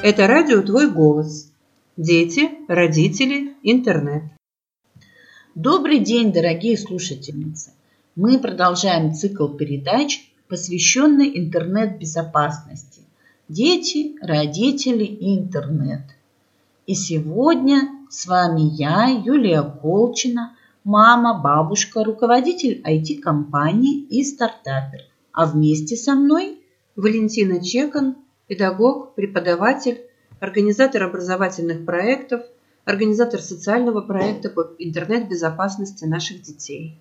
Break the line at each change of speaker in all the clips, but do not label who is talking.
Это радио «Твой голос». Дети, родители, интернет.
Добрый день, дорогие слушательницы! Мы продолжаем цикл передач, посвященный интернет-безопасности. Дети, родители и интернет. И сегодня с вами я, Юлия Колчина, мама, бабушка, руководитель IT-компании и стартапер. А вместе со мной
Валентина Чекан, педагог, преподаватель, организатор образовательных проектов, организатор социального проекта по интернет-безопасности наших детей.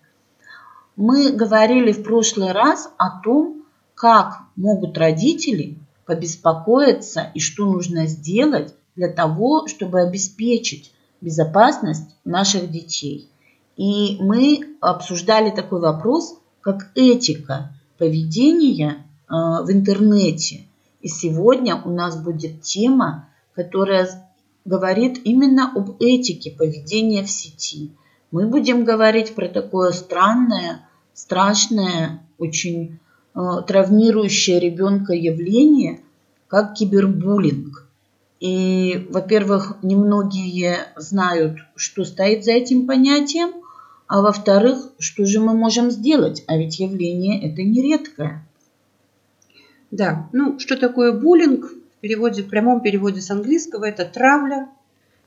Мы говорили в прошлый раз о том, как могут родители побеспокоиться и что нужно сделать для того, чтобы обеспечить безопасность наших детей. И мы обсуждали такой вопрос, как этика поведения э, в интернете. И сегодня у нас будет тема, которая говорит именно об этике поведения в сети. Мы будем говорить про такое странное, страшное, очень э, травмирующее ребенка явление, как кибербуллинг. И, во-первых, немногие знают, что стоит за этим понятием, а во-вторых, что же мы можем сделать, а ведь явление это нередкое.
Да, ну что такое буллинг? В переводе, в прямом переводе с английского это травля,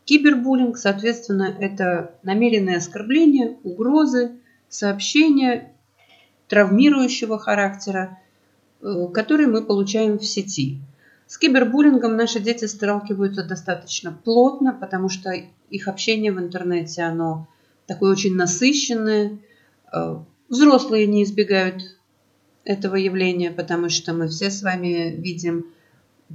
кибербуллинг, соответственно, это намеренное оскорбление, угрозы, сообщения травмирующего характера, э, которые мы получаем в сети. С кибербуллингом наши дети сталкиваются достаточно плотно, потому что их общение в интернете, оно такое очень насыщенное. Э, взрослые не избегают этого явления, потому что мы все с вами видим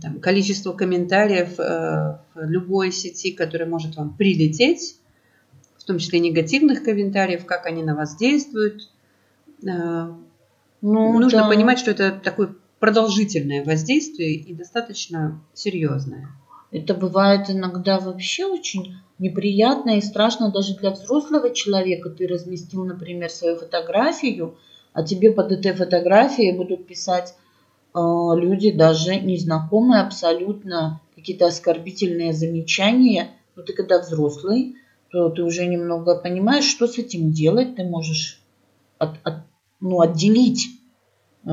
там, количество комментариев э, в любой сети, которая может вам прилететь, в том числе негативных комментариев, как они на вас действуют. Э, ну, Нужно да. понимать, что это такое продолжительное воздействие и достаточно серьезное.
Это бывает иногда вообще очень неприятно и страшно даже для взрослого человека. Ты разместил, например, свою фотографию, а тебе под этой фотографией будут писать э, люди, даже незнакомые, абсолютно какие-то оскорбительные замечания. Но ты когда взрослый, то ты уже немного понимаешь, что с этим делать. Ты можешь от, от, ну, отделить э,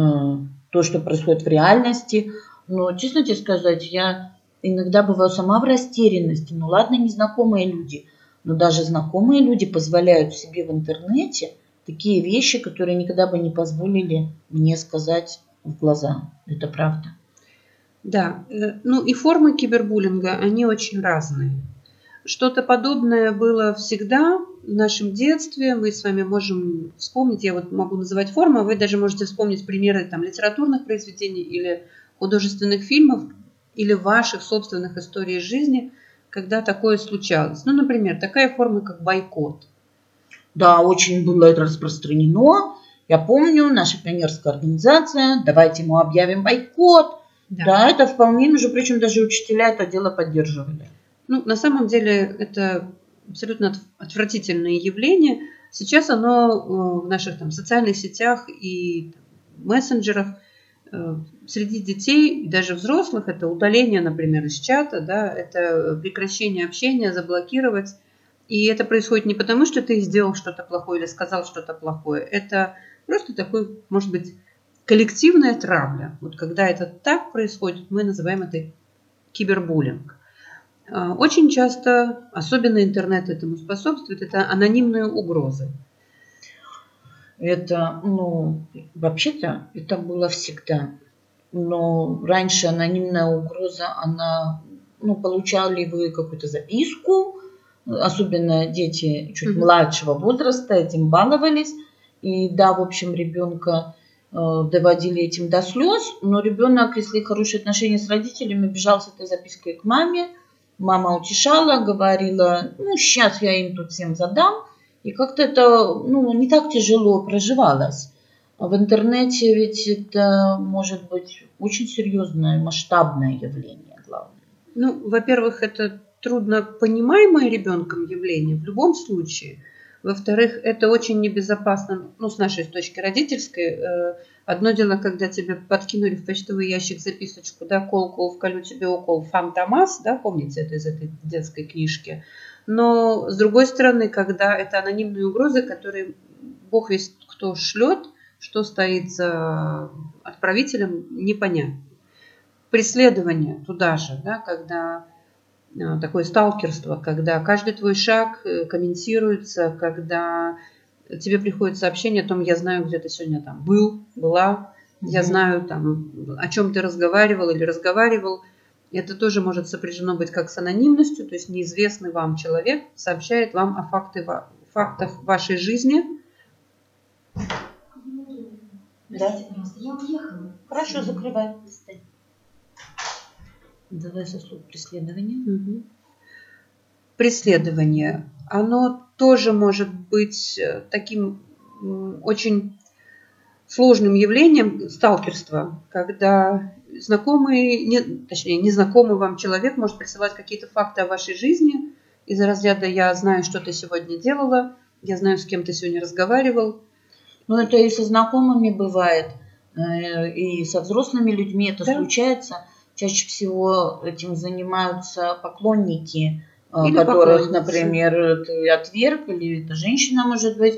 то, что происходит в реальности. Но, честно тебе сказать, я иногда бываю сама в растерянности. Ну ладно, незнакомые люди, но даже знакомые люди позволяют себе в интернете такие вещи, которые никогда бы не позволили мне сказать в глаза. Это правда.
Да, э, ну и формы кибербуллинга, они очень разные. Что-то подобное было всегда в нашем детстве. Мы с вами можем вспомнить, я вот могу называть формы, а вы даже можете вспомнить примеры там, литературных произведений или художественных фильмов, или ваших собственных историй жизни, когда такое случалось. Ну, например, такая форма, как бойкот.
Да, очень было это распространено. Я помню, наша пионерская организация, давайте мы объявим бойкот. Да. да, это вполне, между прочим, даже учителя это дело поддерживали.
Ну, на самом деле, это абсолютно отвратительное явление. Сейчас оно э, в наших там, социальных сетях и мессенджерах – Э, среди детей, даже взрослых, это удаление, например, из чата, да, это прекращение общения, заблокировать. И это происходит не потому, что ты сделал что-то плохое или сказал что-то плохое. Это просто такой, может быть, коллективная травля. Вот когда это так происходит, мы называем это кибербуллинг. Э, очень часто, особенно интернет этому способствует, это анонимные угрозы.
Это, ну, вообще-то это было всегда. Но раньше анонимная угроза, она, ну, получали вы какую-то записку, особенно дети чуть mm-hmm. младшего возраста этим баловались. И да, в общем, ребенка э, доводили этим до слез, но ребенок, если хорошие отношения с родителями, бежал с этой запиской к маме, мама утешала, говорила, ну, сейчас я им тут всем задам, и как-то это ну, не так тяжело проживалось. А в интернете ведь это может быть очень серьезное, масштабное явление, главное.
Ну, во-первых, это трудно понимаемое ребенком явление в любом случае. Во-вторых, это очень небезопасно, ну, с нашей точки родительской. Э, одно дело, когда тебе подкинули в почтовый ящик записочку, да, кол-кол, вколю тебе укол, фантомас, да, помните это из этой детской книжки. Но, с другой стороны, когда это анонимные угрозы, которые бог весь кто шлет, что стоит за отправителем, непонятно. Преследование туда же, да, когда такое сталкерство, когда каждый твой шаг э, комментируется, когда тебе приходит сообщение о том, я знаю, где ты сегодня там был, была, я знаю там, о чем ты разговаривал или разговаривал. Это тоже может сопряжено быть как с анонимностью, то есть неизвестный вам человек сообщает вам о факты, фактах вашей жизни.
Да. Я уехала. Хорошо, закрывай.
Давай со слов преследование. Угу. Преследование. Оно тоже может быть э, таким очень сложным явлением сталкерства, когда знакомый, не, точнее, незнакомый вам человек может присылать какие-то факты о вашей жизни из разряда «я знаю, что ты сегодня делала», «я знаю, с кем ты сегодня разговаривал».
Ну, это и со знакомыми бывает, э, и со взрослыми людьми это да. случается. Чаще всего этим занимаются поклонники, э, или которых, например, ты отверг, или это женщина, может быть,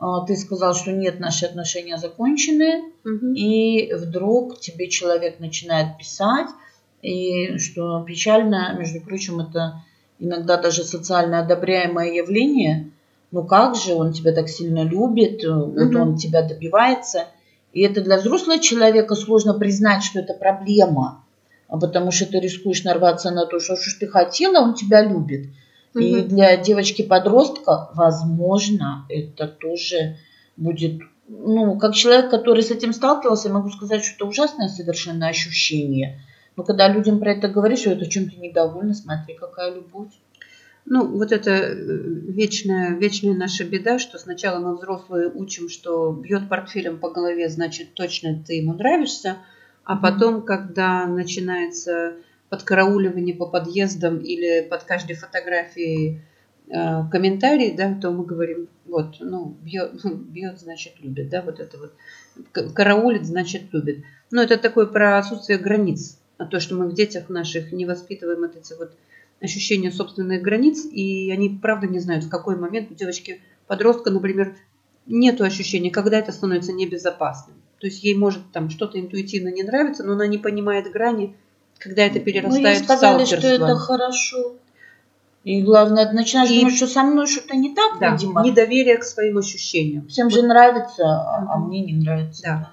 э, ты сказал, что нет, наши отношения закончены, угу. и вдруг тебе человек начинает писать, и что печально, между прочим, это иногда даже социально одобряемое явление. Ну как же, он тебя так сильно любит, угу. вот он тебя добивается. И это для взрослого человека сложно признать, что это проблема потому что ты рискуешь нарваться на то, что что ты хотела, он тебя любит. Угу. И для девочки-подростка, возможно, это тоже будет, ну, как человек, который с этим сталкивался, я могу сказать, что это ужасное совершенно ощущение. Но когда людям про это говоришь, что это чем-то недовольна, смотри, какая любовь.
Ну, вот это э, вечная, вечная наша беда, что сначала мы взрослые учим, что бьет портфелем по голове, значит, точно ты ему нравишься – а потом, когда начинается подкарауливание по подъездам или под каждой фотографией э, комментарий, да, то мы говорим, вот, ну, бьет, бьет, значит, любит, да, вот это вот. Караулит, значит, любит. Но это такое про отсутствие границ, а то, что мы в детях наших не воспитываем вот эти вот ощущения собственных границ, и они, правда, не знают, в какой момент у девочки подростка, например, нету ощущения, когда это становится небезопасным. То есть ей может там что-то интуитивно не нравится, но она не понимает грани, когда это перерастает ну, ей
сказали, в что это хорошо. И главное, начинаешь и... думать, что со мной что-то не так,
да, видимо. Недоверие к своим ощущениям.
Всем же нравится, а, а мне не нравится.
Да.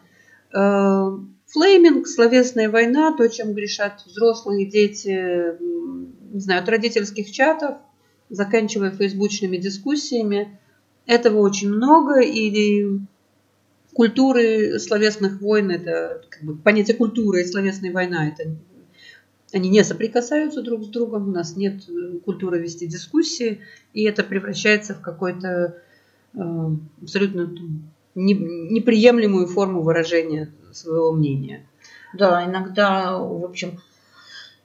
Э, флейминг, словесная война, то, чем грешат взрослые дети, не знаю, от родительских чатов, заканчивая фейсбучными дискуссиями. Этого очень много, и культуры словесных войн, это как бы, понятие культуры и словесной война, это они не соприкасаются друг с другом, у нас нет э, культуры вести дискуссии, и это превращается в какой-то э, абсолютно не, неприемлемую форму выражения своего мнения.
Да, иногда, в общем,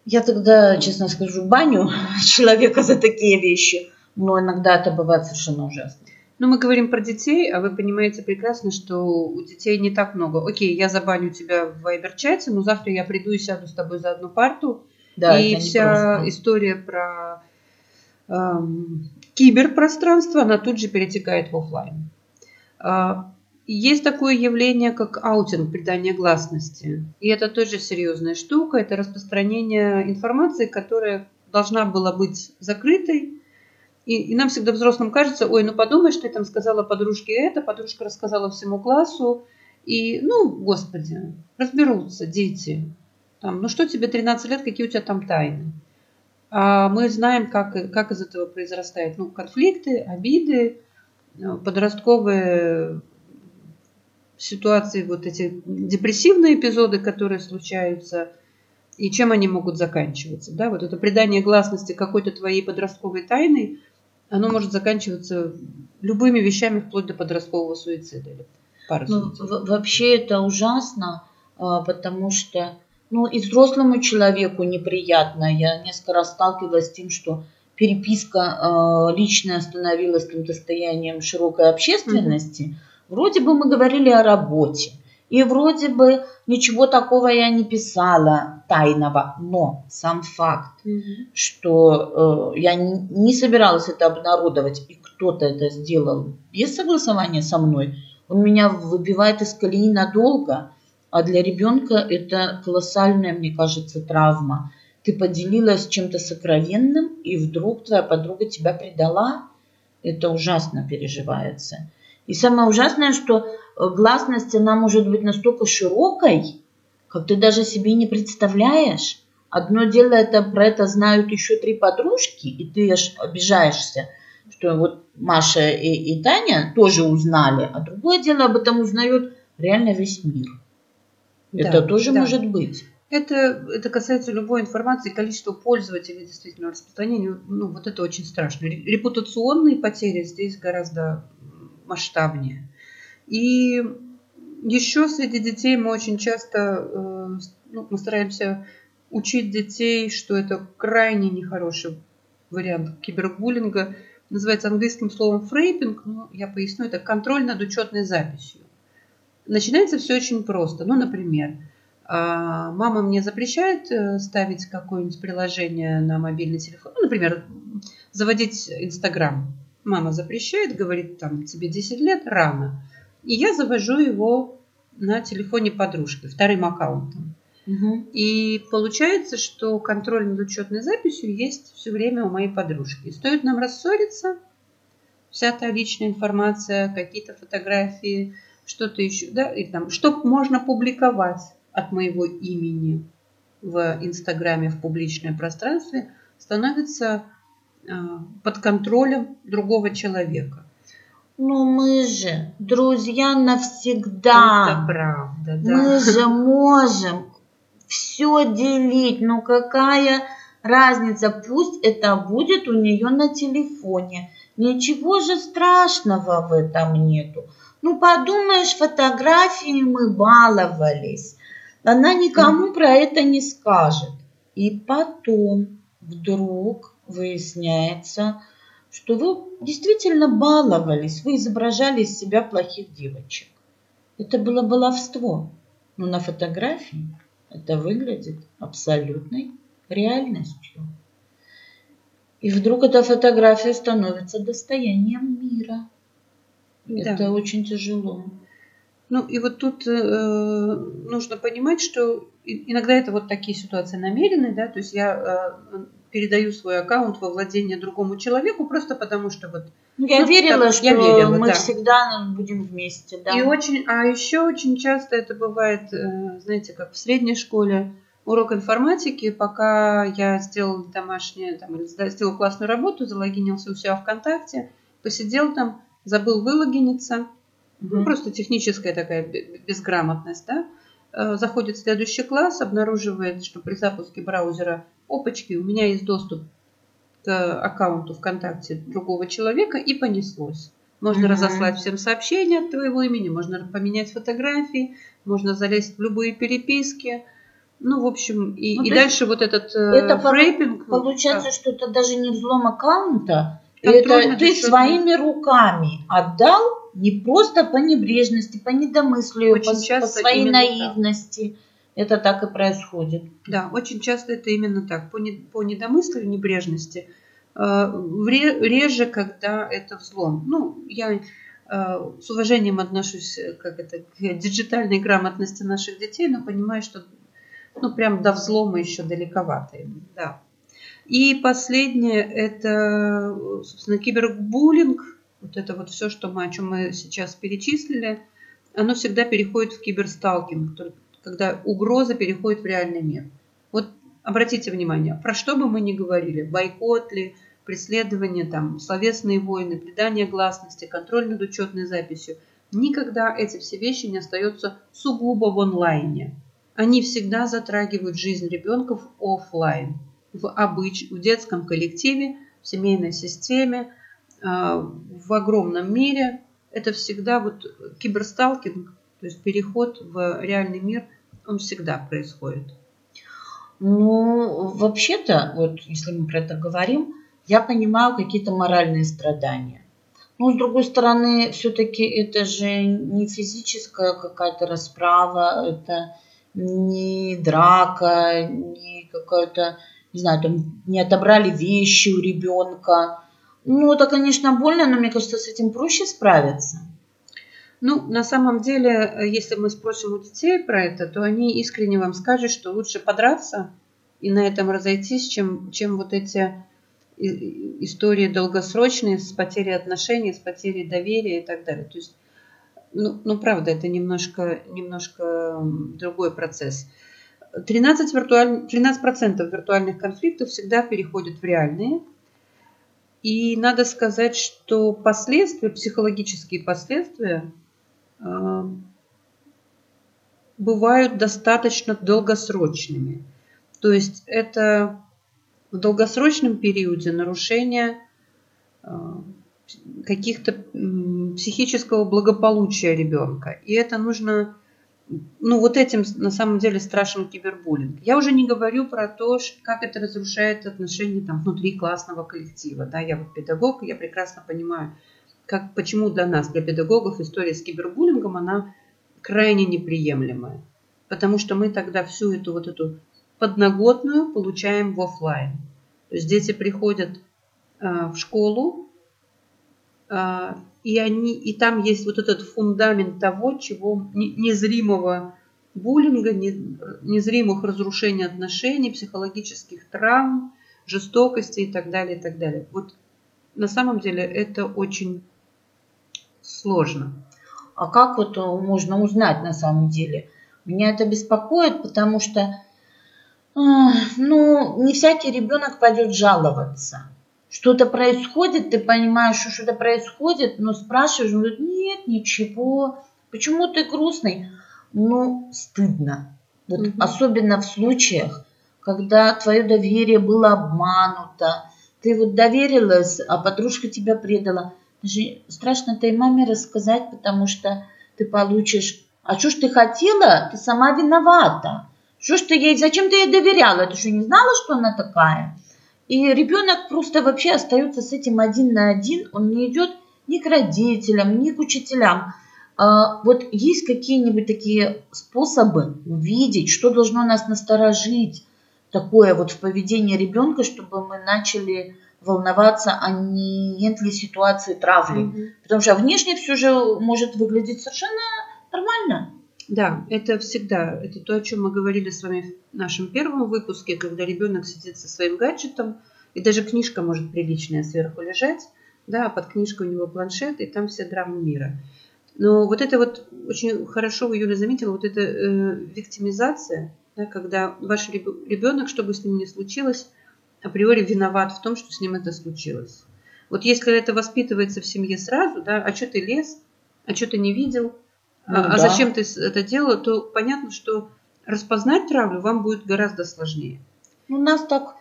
я тогда, честно скажу, баню человека за такие вещи, но иногда это бывает совершенно ужасно.
Ну, мы говорим про детей, а вы понимаете прекрасно, что у детей не так много. Окей, я забаню тебя в вайбер-чате, но завтра я приду и сяду с тобой за одну парту. Да, и вся история про эм, киберпространство, она тут же перетекает в офлайн. А, есть такое явление, как аутинг, придание гласности. И это тоже серьезная штука. Это распространение информации, которая должна была быть закрытой, и, и нам всегда взрослым кажется, ой, ну подумай, что я там сказала подружке это, подружка рассказала всему классу. И, ну, господи, разберутся дети. Там, ну что тебе 13 лет, какие у тебя там тайны? А мы знаем, как, как из этого произрастает ну, конфликты, обиды, подростковые ситуации, вот эти депрессивные эпизоды, которые случаются, и чем они могут заканчиваться. Да? Вот это придание гласности какой-то твоей подростковой тайны, оно может заканчиваться любыми вещами вплоть до подросткового суицида или
пары ну, Вообще это ужасно, а, потому что ну, и взрослому человеку неприятно. Я несколько раз сталкивалась с тем, что переписка э, личная становилась там достоянием широкой общественности, mm-hmm. вроде бы мы говорили о работе. И вроде бы ничего такого я не писала тайного, но сам факт, mm-hmm. что э, я не, не собиралась это обнародовать, и кто-то это сделал без согласования со мной, он меня выбивает из колеи надолго. А для ребенка это колоссальная, мне кажется, травма. Ты поделилась чем-то сокровенным, и вдруг твоя подруга тебя предала. Это ужасно переживается. И самое ужасное, что э, гласность, она может быть настолько широкой, как ты даже себе не представляешь. Одно дело, это про это знают еще три подружки, и ты аж обижаешься, что вот Маша и, и Таня тоже узнали, а другое дело, об этом узнает реально весь мир. Да, это тоже да. может быть.
Это, это касается любой информации, количества пользователей действительно распространения. Ну, вот это очень страшно. Репутационные потери здесь гораздо масштабнее. И еще среди детей мы очень часто э, ну, мы стараемся учить детей, что это крайне нехороший вариант кибербуллинга. Называется английским словом фрейпинг, но я поясню, это контроль над учетной записью. Начинается все очень просто. Ну, например, а, мама мне запрещает э, ставить какое-нибудь приложение на мобильный телефон. Ну, например, заводить Инстаграм мама запрещает, говорит, там, тебе 10 лет, рано. И я завожу его на телефоне подружки, вторым аккаунтом. Угу. И получается, что контроль над учетной записью есть все время у моей подружки. стоит нам рассориться, вся та личная информация, какие-то фотографии, что-то еще, да, и там, что можно публиковать от моего имени в Инстаграме, в публичное пространстве, становится а, под контролем другого человека.
Ну мы же друзья навсегда.
Это правда, да.
Мы же можем все делить. Ну какая разница? Пусть это будет у нее на телефоне. Ничего же страшного в этом нету. Ну подумаешь, фотографии мы баловались. Она никому про это не скажет. И потом вдруг выясняется, что вы действительно баловались, вы изображали из себя плохих девочек. Это было баловство, но на фотографии это выглядит абсолютной реальностью. И вдруг эта фотография становится достоянием мира. Да. Это очень тяжело.
Ну и вот тут э, нужно понимать, что иногда это вот такие ситуации намеренные, да, то есть я э, передаю свой аккаунт во владение другому человеку просто потому что вот
ну, я ну, верила, так, что я верила, мы да. всегда будем вместе, да.
И очень, а еще очень часто это бывает, э, знаете, как в средней школе урок информатики, пока я сделал домашнее, там, или сделал классную работу, залогинился у себя ВКонтакте, посидел там, забыл вылогиниться, угу. ну, просто техническая такая безграмотность, да, заходит в следующий класс, обнаруживает, что при запуске браузера опачки, у меня есть доступ к аккаунту ВКонтакте другого человека и понеслось. Можно mm-hmm. разослать всем сообщения от твоего имени, можно поменять фотографии, можно залезть в любые переписки. Ну, в общем, и, ну, и дальше вот этот э,
это фрейпинг. Получается, да. что это даже не взлом аккаунта, это ты своими руками отдал не просто по небрежности, по недомыслию, Очень по, часто по своей наивности. Так это так и происходит.
Да, очень часто это именно так. По, не, по недомыслию, небрежности, э, реже, когда это взлом. Ну, я э, с уважением отношусь как это, к диджитальной грамотности наших детей, но понимаю, что ну, прям до взлома еще далековато. Да. И последнее – это, собственно, кибербуллинг. Вот это вот все, что мы, о чем мы сейчас перечислили, оно всегда переходит в киберсталкинг когда угроза переходит в реальный мир. Вот обратите внимание, про что бы мы ни говорили, бойкот ли, преследование, там, словесные войны, придание гласности, контроль над учетной записью, никогда эти все вещи не остаются сугубо в онлайне. Они всегда затрагивают жизнь ребенка в офлайн, в, обыч... в детском коллективе, в семейной системе, в огромном мире. Это всегда вот киберсталкинг, то есть переход в реальный мир – он всегда происходит?
Ну, вообще-то, вот если мы про это говорим, я понимаю какие-то моральные страдания. Но с другой стороны, все-таки это же не физическая какая-то расправа, это не драка, не какая-то, не знаю, там не отобрали вещи у ребенка. Ну, это, конечно, больно, но мне кажется, с этим проще справиться.
Ну, на самом деле, если мы спросим у детей про это, то они искренне вам скажут, что лучше подраться и на этом разойтись, чем, чем вот эти истории долгосрочные с потерей отношений, с потерей доверия и так далее. То есть, ну, ну правда, это немножко, немножко другой процесс. 13, виртуаль... 13% виртуальных конфликтов всегда переходят в реальные. И надо сказать, что последствия, психологические последствия э, бывают достаточно долгосрочными. То есть это в долгосрочном периоде нарушение э, каких-то психического благополучия ребенка. И это нужно, ну вот этим на самом деле страшен кибербуллинг. Я уже не говорю про то, как это разрушает отношения там внутри классного коллектива. Да, я вот педагог, я прекрасно понимаю, как, почему для нас, для педагогов, история с кибербуллингом, она крайне неприемлемая. Потому что мы тогда всю эту вот эту подноготную получаем в офлайн. То есть дети приходят а, в школу, а, и, они, и там есть вот этот фундамент того, чего незримого буллинга, незримых разрушений отношений, психологических травм, жестокости и так далее, и так далее. Вот на самом деле это очень сложно.
А как вот можно узнать на самом деле? Меня это беспокоит, потому что ну, не всякий ребенок пойдет жаловаться. Что-то происходит, ты понимаешь, что что-то происходит, но спрашиваешь, он говорит, нет, ничего. Почему ты грустный? Ну, стыдно. Вот угу. особенно в случаях, когда твое доверие было обмануто, ты вот доверилась, а подружка тебя предала. Даже страшно этой маме рассказать, потому что ты получишь, а что ж ты хотела, ты сама виновата. Что ж ты ей, зачем ты ей доверяла? Ты что, не знала, что она такая? И ребенок просто вообще остается с этим один на один. Он не идет ни к родителям, ни к учителям. А, вот есть какие-нибудь такие способы увидеть, что должно нас насторожить, такое вот в поведении ребенка, чтобы мы начали волноваться, а не нет ли ситуации травли. Mm-hmm. Потому что внешне все же может выглядеть совершенно нормально.
Да, это всегда, это то, о чем мы говорили с вами в нашем первом выпуске, когда ребенок сидит со своим гаджетом, и даже книжка может приличная сверху лежать, да, а под книжкой у него планшет, и там все драмы мира. Но вот это вот очень хорошо Юля заметила, вот эта э, виктимизация, да, когда ваш ребенок, что бы с ним ни случилось, априори виноват в том, что с ним это случилось. Вот если это воспитывается в семье сразу, да, а что ты лез, а что ты не видел, ну, а, а да. зачем ты это делала, то понятно, что распознать травлю вам будет гораздо сложнее.
Ну, нас так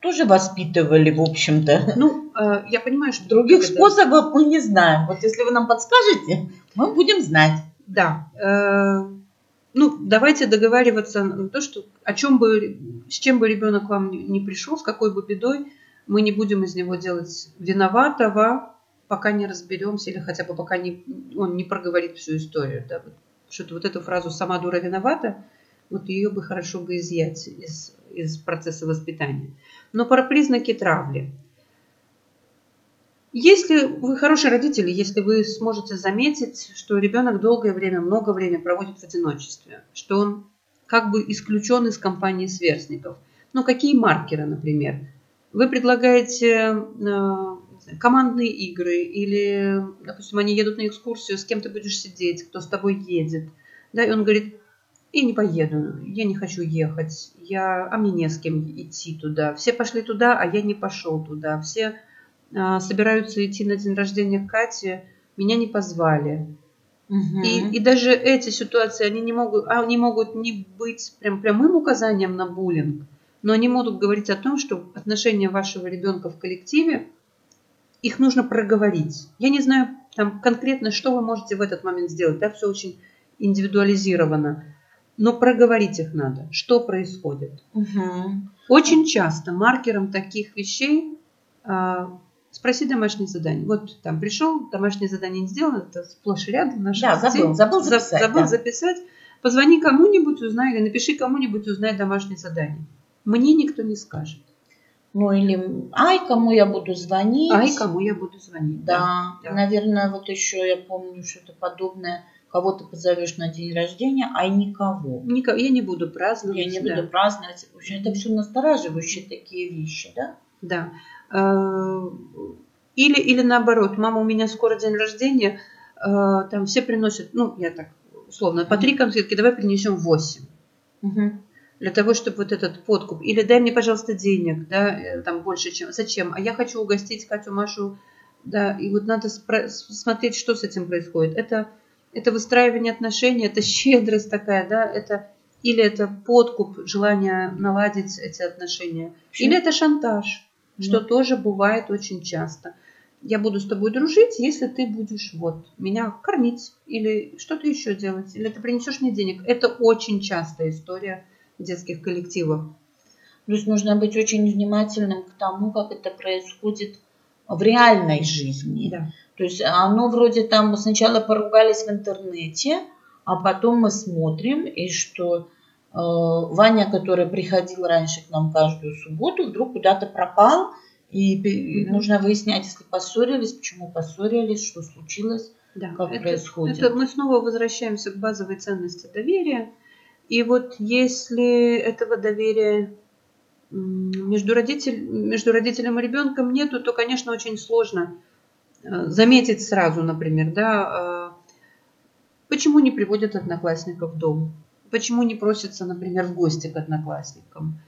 тоже воспитывали, в общем-то.
Ну, а, я понимаю, что...
Других это... способов мы не знаем. Вот если вы нам подскажете, мы будем знать.
Да. Э, ну, давайте договариваться на то, что о чем бы, с чем бы ребенок вам не пришел, с какой бы бедой, мы не будем из него делать виноватого, пока не разберемся, или хотя бы пока не, он не проговорит всю историю. Да? Что-то вот эту фразу «сама дура виновата», вот ее бы хорошо бы изъять из, из процесса воспитания. Но про признаки травли. Если вы хороший родитель, если вы сможете заметить, что ребенок долгое время, много времени проводит в одиночестве, что он как бы исключен из компании сверстников. Ну, какие маркеры, например? Вы предлагаете э, командные игры, или, допустим, они едут на экскурсию, с кем ты будешь сидеть, кто с тобой едет. Да, и он говорит, я не поеду, я не хочу ехать, я, а мне не с кем идти туда. Все пошли туда, а я не пошел туда. Все а, собираются идти на день рождения Кати, меня не позвали. Угу. И, и даже эти ситуации, они не могут, они могут не быть прям прямым указанием на буллинг, но они могут говорить о том, что отношения вашего ребенка в коллективе их нужно проговорить. Я не знаю там конкретно, что вы можете в этот момент сделать. Да, все очень индивидуализировано. Но проговорить их надо. Что происходит? Угу. Очень часто маркером таких вещей А, спроси домашнее задание. Вот там пришел, домашнее задание не сделано, это сплошь и рядом наших
Да, забыл, забыл записать.
Забыл
да.
записать. Позвони кому-нибудь, узнай, или напиши кому-нибудь, узнай домашнее задание. Мне никто не скажет.
Ну или, ай, кому я буду звонить.
Ай, кому я буду звонить.
Да,
Да.
наверное, вот еще я помню что-то подобное. Кого ты позовешь на день рождения, ай, никого.
Нико- Я не буду праздновать.
Я не
да.
буду праздновать. В общем, это все настораживающие такие вещи, да?
Да. Э, Или, или наоборот, мама, у меня скоро день рождения, э, там все приносят, ну, я так условно, по три конфетки, давай принесем восемь.
Мгм.
Для того, чтобы вот этот подкуп. Или дай мне, пожалуйста, денег, да, э, там больше, чем... Зачем? А я хочу угостить Катю, Машу, да, и вот надо смотреть, что с этим происходит. Это, это выстраивание отношений, это щедрость такая, да, это... Или это подкуп, желание наладить эти отношения. Или это шантаж, что
Мгм.
тоже бывает очень часто. Я буду с тобой дружить, если ты будешь вот меня кормить или что-то еще делать, или ты принесешь мне денег. Это очень частая история детских коллективах.
Плюс нужно быть очень внимательным к тому, как это происходит в реальной жизни.
Да.
То есть оно вроде там сначала поругались в интернете, а потом мы смотрим, и что э, Ваня, который приходил раньше к нам каждую субботу, вдруг куда-то пропал, и
Мгм.
нужно выяснять, если поссорились, почему поссорились, что случилось.
Да,
Как
это,
происходит?
это мы снова возвращаемся к базовой ценности доверия. И вот если этого доверия между, родитель, между родителем и ребенком нету, то, конечно, очень сложно э, заметить сразу, например, да, э, почему не приводят одноклассников в дом, почему не просятся, например, в гости к одноклассникам,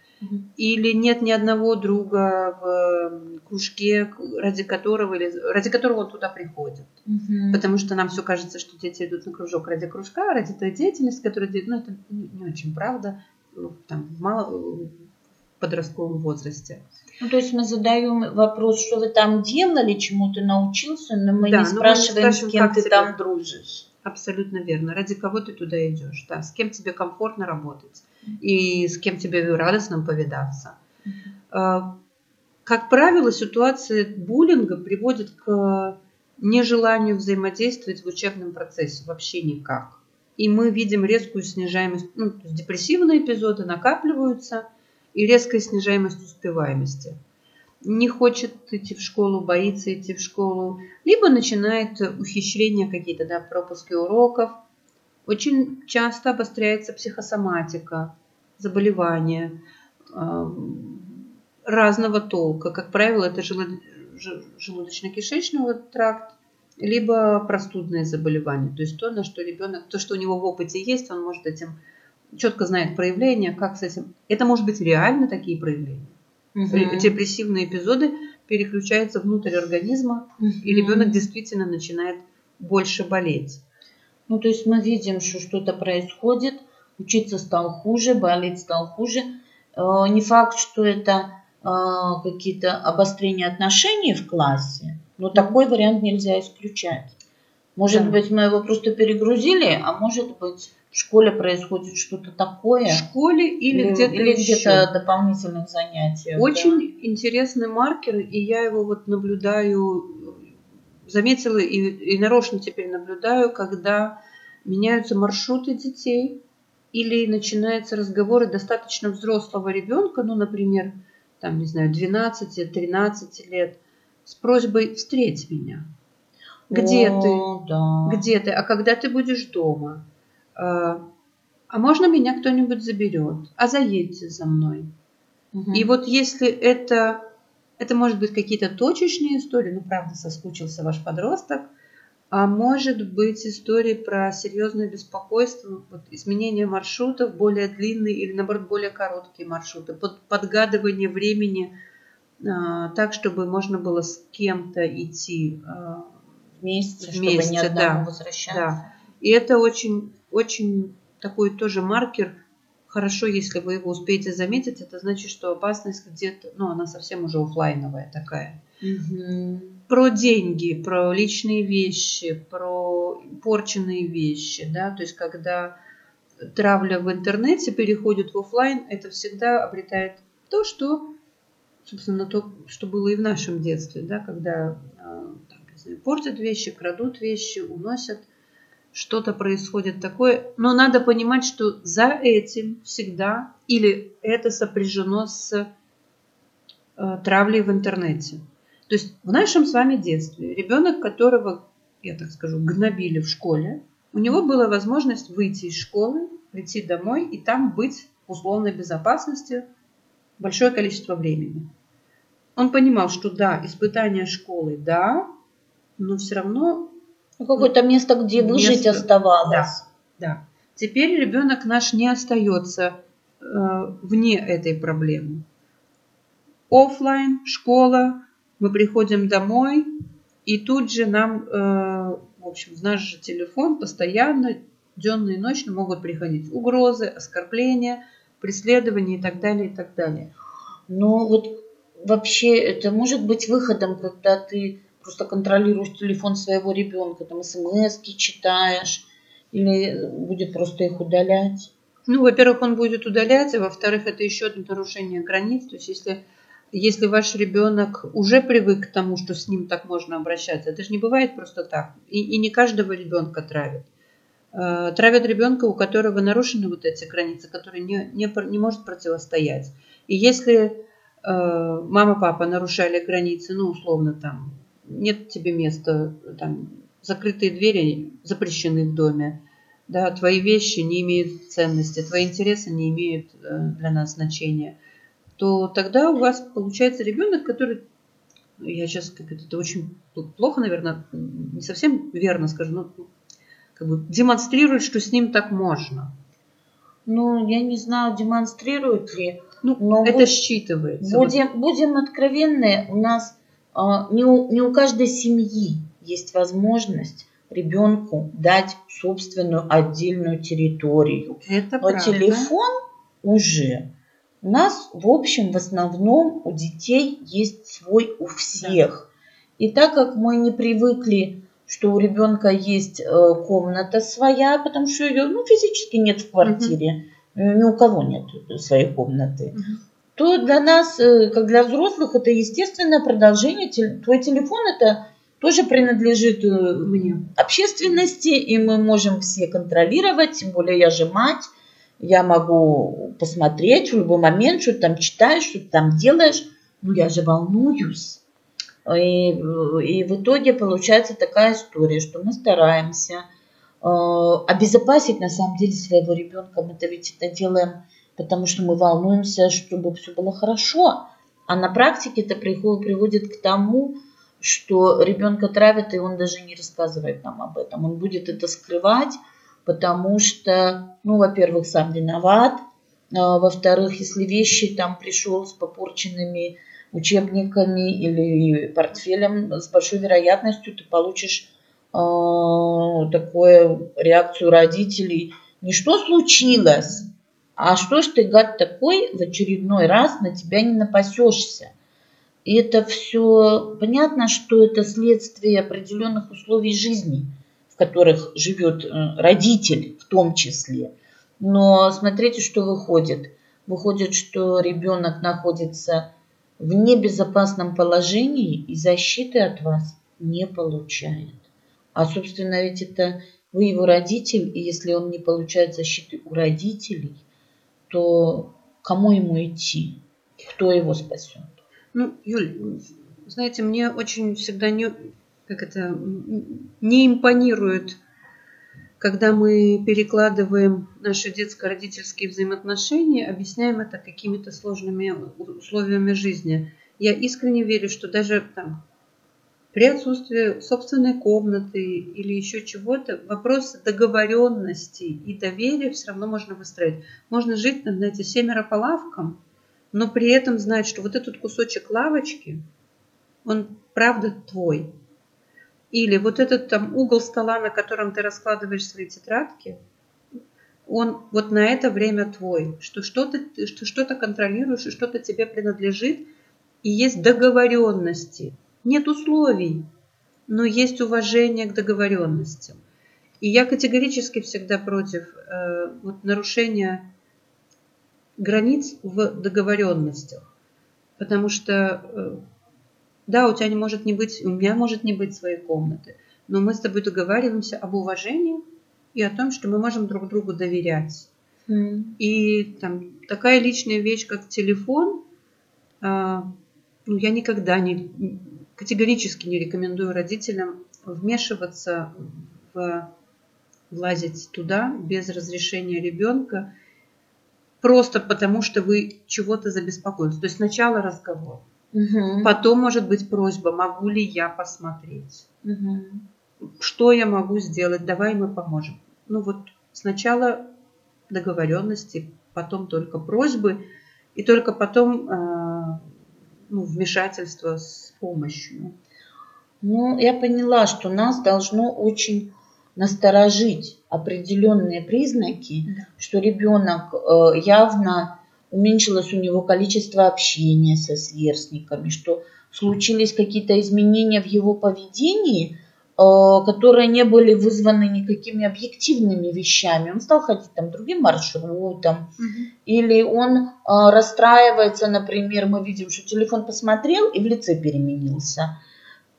или нет ни одного друга в кружке, ради которого, или, ради которого он туда приходит.
Мгм.
Потому что нам все кажется, что дети идут на кружок ради кружка, ради той деятельности, которую делают. Ну, это не, очень правда ну, там, мало, в подростковом возрасте.
Ну, то есть мы задаем вопрос, что вы там делали, чему ты научился, но мы
Да,
не
но мы
спрашиваем, с
спрашиваем,
кем ты
тебе.
там дружишь.
Абсолютно верно. Ради кого ты туда идешь, да, с кем тебе комфортно работать и с кем тебе радостно повидаться. А, Как правило, ситуация буллинга приводит к нежеланию взаимодействовать в учебном процессе вообще никак. И мы видим резкую снижаемость, ну, то есть депрессивные эпизоды накапливаются и резкая снижаемость успеваемости. Не хочет идти в школу, боится идти в школу, либо начинает ухищрения какие-то, да, пропуски уроков. Очень часто обостряется психосоматика, заболевания э, разного толка. Как правило, это желуд- ж- желудочно-кишечный тракт, либо простудные заболевания. То есть то, на что ребенок, то, что у него в опыте есть, он может этим четко знает проявления, как с этим. Это может быть реально такие проявления.
Мгм.
Депрессивные эпизоды переключаются внутрь организма, и
Мгм.
ребенок действительно начинает больше болеть.
Ну, то есть мы видим, что что-то происходит, учиться стал хуже, болеть стал хуже. Э, Не факт, что это какие-то обострения отношений в классе, но такой вариант нельзя исключать. Может
Да.
быть, мы его просто перегрузили, а может быть, в школе происходит что-то такое.
В школе или, где-то
или
еще.
где-то дополнительных занятиях.
Очень интересный маркер, и я его вот наблюдаю, заметила и, и нарочно теперь наблюдаю, когда меняются маршруты детей или начинаются разговоры достаточно взрослого ребенка, ну, например, там, не знаю, 12-13 лет, с просьбой «встреть меня». Где
О,
ты?
Да.
Где ты? А когда ты будешь дома? А а можно меня кто-нибудь заберет? А заедьте за мной.
Мгм.
И вот если это, это может быть какие-то точечные истории, ну, правда, соскучился ваш подросток, а может быть истории про серьезное беспокойство, вот, изменение маршрутов, более длинные или, наоборот, более короткие маршруты, под, подгадывание времени а, так, чтобы можно было с кем-то идти. а,
вместе,
Вместе,
чтобы не одному
да.
возвращаться.
да. И это очень, очень такой тоже маркер. Хорошо, если вы его успеете заметить, это значит, что опасность где-то, ну, она совсем уже оффлайновая такая.
Мгм.
Про деньги, про личные вещи, про порченные вещи, да, то есть когда травля в интернете переходит в оффлайн, это всегда обретает то, что собственно, то, что было и в нашем детстве, да, когда там, не знаю, портят вещи, крадут вещи, уносят, что-то происходит такое. Но надо понимать, что за этим всегда или это сопряжено с э, травлей в интернете. То есть в нашем с вами детстве ребенок, которого, я так скажу, гнобили в школе, у него была возможность выйти из школы, прийти домой и там быть в условной безопасности большое количество времени. Он понимал, что да, испытания школы, да, но все равно...
Ну, какое-то место, где место, выжить оставалось.
Да, да. Теперь ребенок наш не остается э, вне этой проблемы. Оффлайн, школа, мы приходим домой, и тут же нам, э, в общем, в наш же телефон постоянно, денно и ночно могут приходить угрозы, оскорбления, преследования и так далее, и так далее.
Ну вот вообще это может быть выходом, когда ты просто контролируешь телефон своего ребенка, там смс читаешь, или будет просто их удалять?
Ну, во-первых, он будет удалять, а во-вторых, это еще одно нарушение границ. То есть, если, если ваш ребенок уже привык к тому, что с ним так можно обращаться, это же не бывает просто так. И, и не каждого ребенка травят. Э, травят ребенка, у которого нарушены вот эти границы, который не, не, не может противостоять. И если э, мама, папа нарушали границы, ну, условно, там, нет тебе места, там, закрытые двери запрещены в доме, да, твои вещи не имеют ценности, твои интересы не имеют э, для нас значения, то тогда у вас получается ребенок, который, я сейчас как это, это очень плохо, наверное, не совсем верно скажу, но как бы демонстрирует, что с ним так можно.
Ну, я не знаю, демонстрирует ли.
Ну, но это будь, считывается.
Будем, будем откровенны, у нас а, не у, не у каждой семьи есть возможность ребенку дать собственную отдельную территорию.
Это
Но
правда.
телефон уже у нас, в общем, в основном у детей есть свой у всех. Да. И так как мы не привыкли, что у ребенка есть э, комната своя, потому что ее ну, физически нет в квартире, угу. ни у кого нет своей комнаты. Угу то для нас, э, как для взрослых, это естественное продолжение. Твой телефон это тоже принадлежит э, мне, общественности, и мы можем все контролировать, тем более я же мать, я могу посмотреть в любой момент, что ты там читаешь, что ты там делаешь, ну я же волнуюсь. И, и в итоге получается такая история, что мы стараемся э, обезопасить на самом деле своего ребенка. Мы-то ведь это делаем потому что мы волнуемся, чтобы все было хорошо. А на практике это приводит к тому, что ребенка травят, и он даже не рассказывает нам об этом. Он будет это скрывать, потому что, ну, во-первых, сам виноват, а, во-вторых, если вещи там пришел с попорченными учебниками или портфелем, с большой вероятностью ты получишь э, такую реакцию родителей. Не что случилось, а что ж ты, гад такой, в очередной раз на тебя не напасешься? И это все понятно, что это следствие определенных условий жизни, в которых живет э, родитель в том числе. Но смотрите, что выходит. Выходит, что ребенок находится в небезопасном положении и защиты от вас не получает. А, собственно, ведь это вы его родитель, и если он не получает защиты у родителей, то кому ему идти? Кто его спасет?
Ну, Юль, знаете, мне очень всегда не, как это, не импонирует, когда мы перекладываем наши детско-родительские взаимоотношения, объясняем это какими-то сложными условиями жизни. Я искренне верю, что даже там, при отсутствии собственной комнаты или еще чего-то, вопрос договоренности и доверия все равно можно выстроить. Можно жить, знаете, семеро по лавкам, но при этом знать, что вот этот кусочек лавочки, он правда твой. Или вот этот там угол стола, на котором ты раскладываешь свои тетрадки, он вот на это время твой, что что-то что что-то контролируешь и что-то тебе принадлежит, и есть договоренности – нет условий, но есть уважение к договоренностям. И я категорически всегда против э, вот, нарушения границ в договоренностях. Потому что, э, да, у тебя не может не быть, у меня может не быть своей комнаты, но мы с тобой договариваемся об уважении и о том, что мы можем друг другу доверять. Mm. И там такая личная вещь, как телефон, э, ну, я никогда не категорически не рекомендую родителям вмешиваться в влазить туда без разрешения ребенка, просто потому что вы чего-то забеспокоились. То есть сначала разговор, угу. потом может быть просьба, могу ли я посмотреть, угу. что я могу сделать, давай мы поможем. Ну вот сначала договоренности, потом только просьбы, и только потом э, ну, вмешательство с помощью.
Ну, я поняла, что нас должно очень насторожить определенные признаки, да. что ребенок э, явно уменьшилось у него количество общения со сверстниками, что случились какие-то изменения в его поведении, э, которые не были вызваны никакими объективными вещами. Он стал ходить там другим маршрутом, угу. или он э, расстраивается, например, мы видим, что телефон посмотрел и в лице переменился.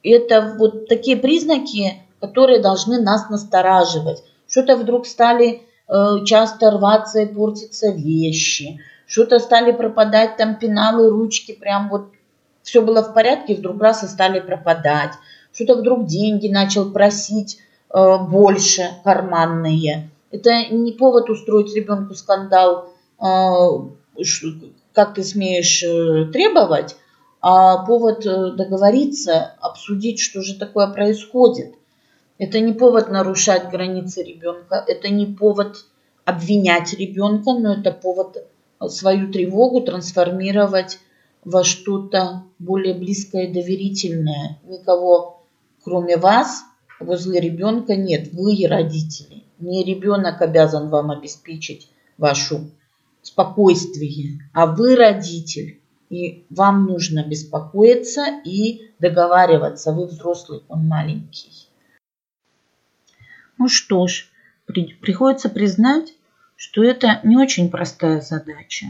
Это вот такие признаки, которые должны нас настораживать. Что-то вдруг стали э, часто рваться и портиться вещи, что-то стали пропадать там пеналы, ручки, прям вот все было в порядке, вдруг раз и стали пропадать. Что-то вдруг деньги начал просить э, больше карманные. Это не повод устроить ребенку скандал, э, как ты смеешь э, требовать, а повод э, договориться, обсудить, что же такое происходит. Это не повод нарушать границы ребенка, это не повод обвинять ребенка, но это повод свою тревогу трансформировать во что-то более близкое и доверительное. Никого, кроме вас, возле ребенка нет. Вы родители. Не ребенок обязан вам обеспечить вашу спокойствие, а вы родитель. И вам нужно беспокоиться и договариваться. Вы взрослый, он маленький. Ну что ж, при, приходится признать, что это не очень простая задача.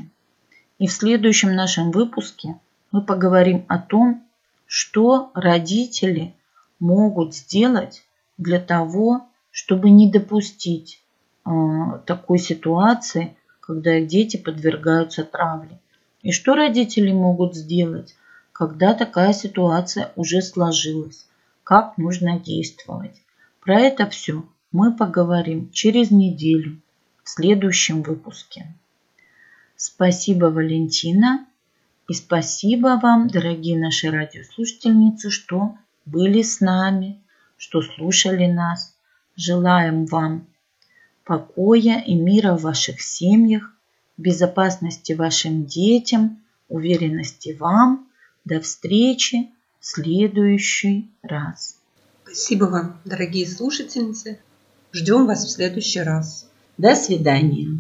И в следующем нашем выпуске мы поговорим о том, что родители могут сделать для того, чтобы не допустить э, такой ситуации, когда их дети подвергаются травле. И что родители могут сделать, когда такая ситуация уже сложилась, как нужно действовать. Про это все мы поговорим через неделю в следующем выпуске. Спасибо, Валентина. И спасибо вам, дорогие наши радиослушательницы, что были с нами, что слушали нас. Желаем вам покоя и мира в ваших семьях, безопасности вашим детям, уверенности вам. До встречи в следующий раз.
Спасибо вам, дорогие слушательницы. Ждем вас в следующий раз.
До свидания.